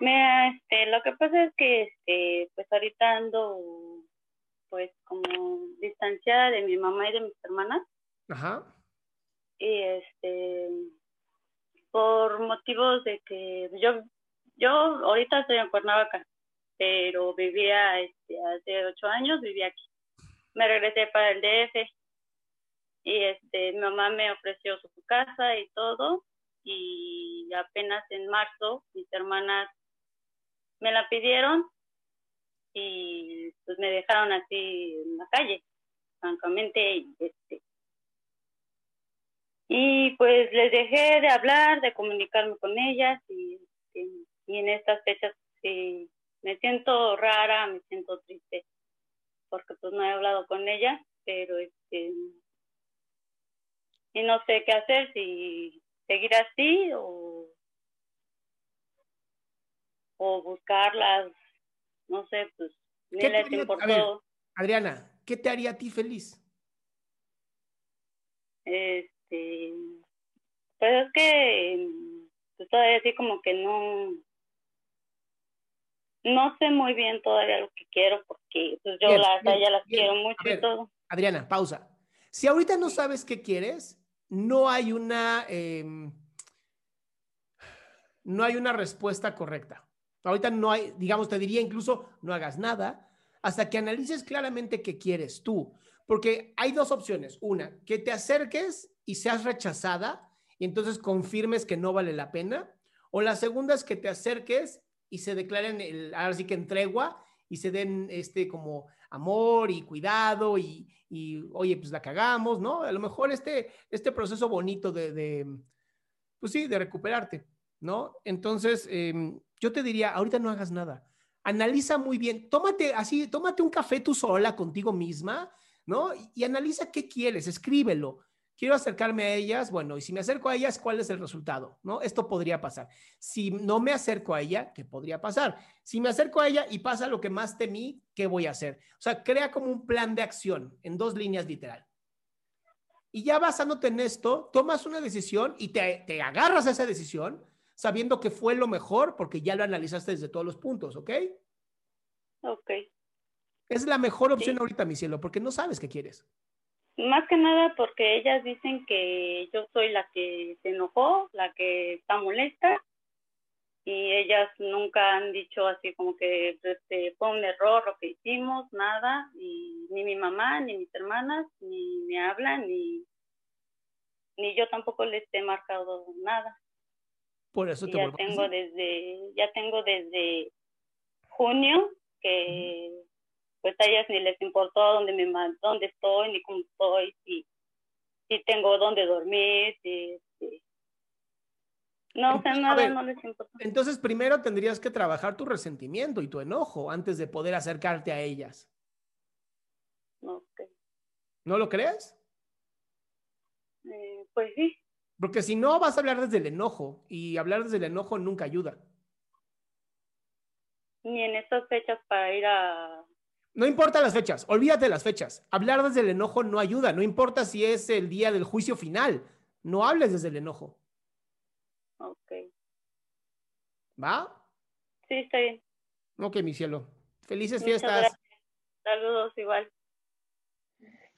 Mira, este, lo que pasa es que, este, pues ahorita ando, pues como distanciada de mi mamá y de mis hermanas. Ajá. Y este, por motivos de que yo, yo ahorita estoy en Cuernavaca, pero vivía, este, hace ocho años vivía aquí. Me regresé para el DF y este, mi mamá me ofreció su casa y todo y apenas en marzo mis hermanas me la pidieron y pues me dejaron así en la calle, francamente, y este y pues les dejé de hablar, de comunicarme con ellas y, este, y en estas fechas sí, me siento rara, me siento triste porque pues no he hablado con ellas, pero este y no sé qué hacer, si seguir así o o buscarlas, no sé, pues ni les importó. Adriana, ¿qué te haría a ti feliz? Este, pues es que pues todavía así como que no, no sé muy bien todavía lo que quiero porque pues yo las, ya las quiero mucho y todo. Adriana, pausa. Si ahorita no sabes qué quieres, no hay una, em, no hay una respuesta correcta. Ahorita no hay, digamos, te diría incluso, no hagas nada hasta que analices claramente qué quieres tú. Porque hay dos opciones. Una, que te acerques y seas rechazada y entonces confirmes que no vale la pena. O la segunda es que te acerques y se declaren, el, ahora sí que en tregua y se den este como amor y cuidado y, y, oye, pues la cagamos, ¿no? A lo mejor este, este proceso bonito de, de pues sí, de recuperarte, ¿no? Entonces, eh, yo te diría, ahorita no hagas nada. Analiza muy bien, tómate así, tómate un café tú sola contigo misma, ¿no? Y, analiza qué quieres, escríbelo. Quiero acercarme a ellas, bueno, y si me acerco a ellas, ¿cuál es el resultado? ¿No? Esto podría pasar. Si no me acerco a ella, ¿qué podría pasar? Si me acerco a ella y pasa lo que más temí, ¿qué voy a hacer? O sea, crea como un plan de acción en dos líneas literal. Y ya basándote en esto, tomas una decisión y te agarras a esa decisión sabiendo que fue lo mejor porque ya lo analizaste desde todos los puntos, ¿ok? Ok. Es la mejor opción ahorita, mi cielo, porque no sabes qué quieres. Más que nada porque ellas dicen que yo soy la que se enojó, la que está molesta, y ellas nunca han dicho así como que este, fue un error lo que hicimos, nada, y ni mi mamá, ni mis hermanas, ni me hablan, ni, ni yo tampoco les he marcado nada. Por eso te ya tengo desde ya tengo desde junio que pues a ellas ni les importó dónde me dónde estoy ni cómo estoy si si tengo dónde dormir si, No, o sea, A nada, ver, no les importa. Entonces, primero tendrías que trabajar tu resentimiento y tu enojo antes de poder acercarte a ellas. ¿No lo crees? Eh, pues sí, Porque si no, vas a hablar desde el enojo y hablar desde el enojo nunca ayuda. ni en estas fechas para ir a... No importa las fechas, olvídate de las fechas. Hablar desde el enojo no ayuda, no importa si es el día del juicio final. No hables desde el enojo, Ok. ¿va? Sí, está bien. Ok, mi cielo. Felices Muchas fiestas. gracias. Saludos igual.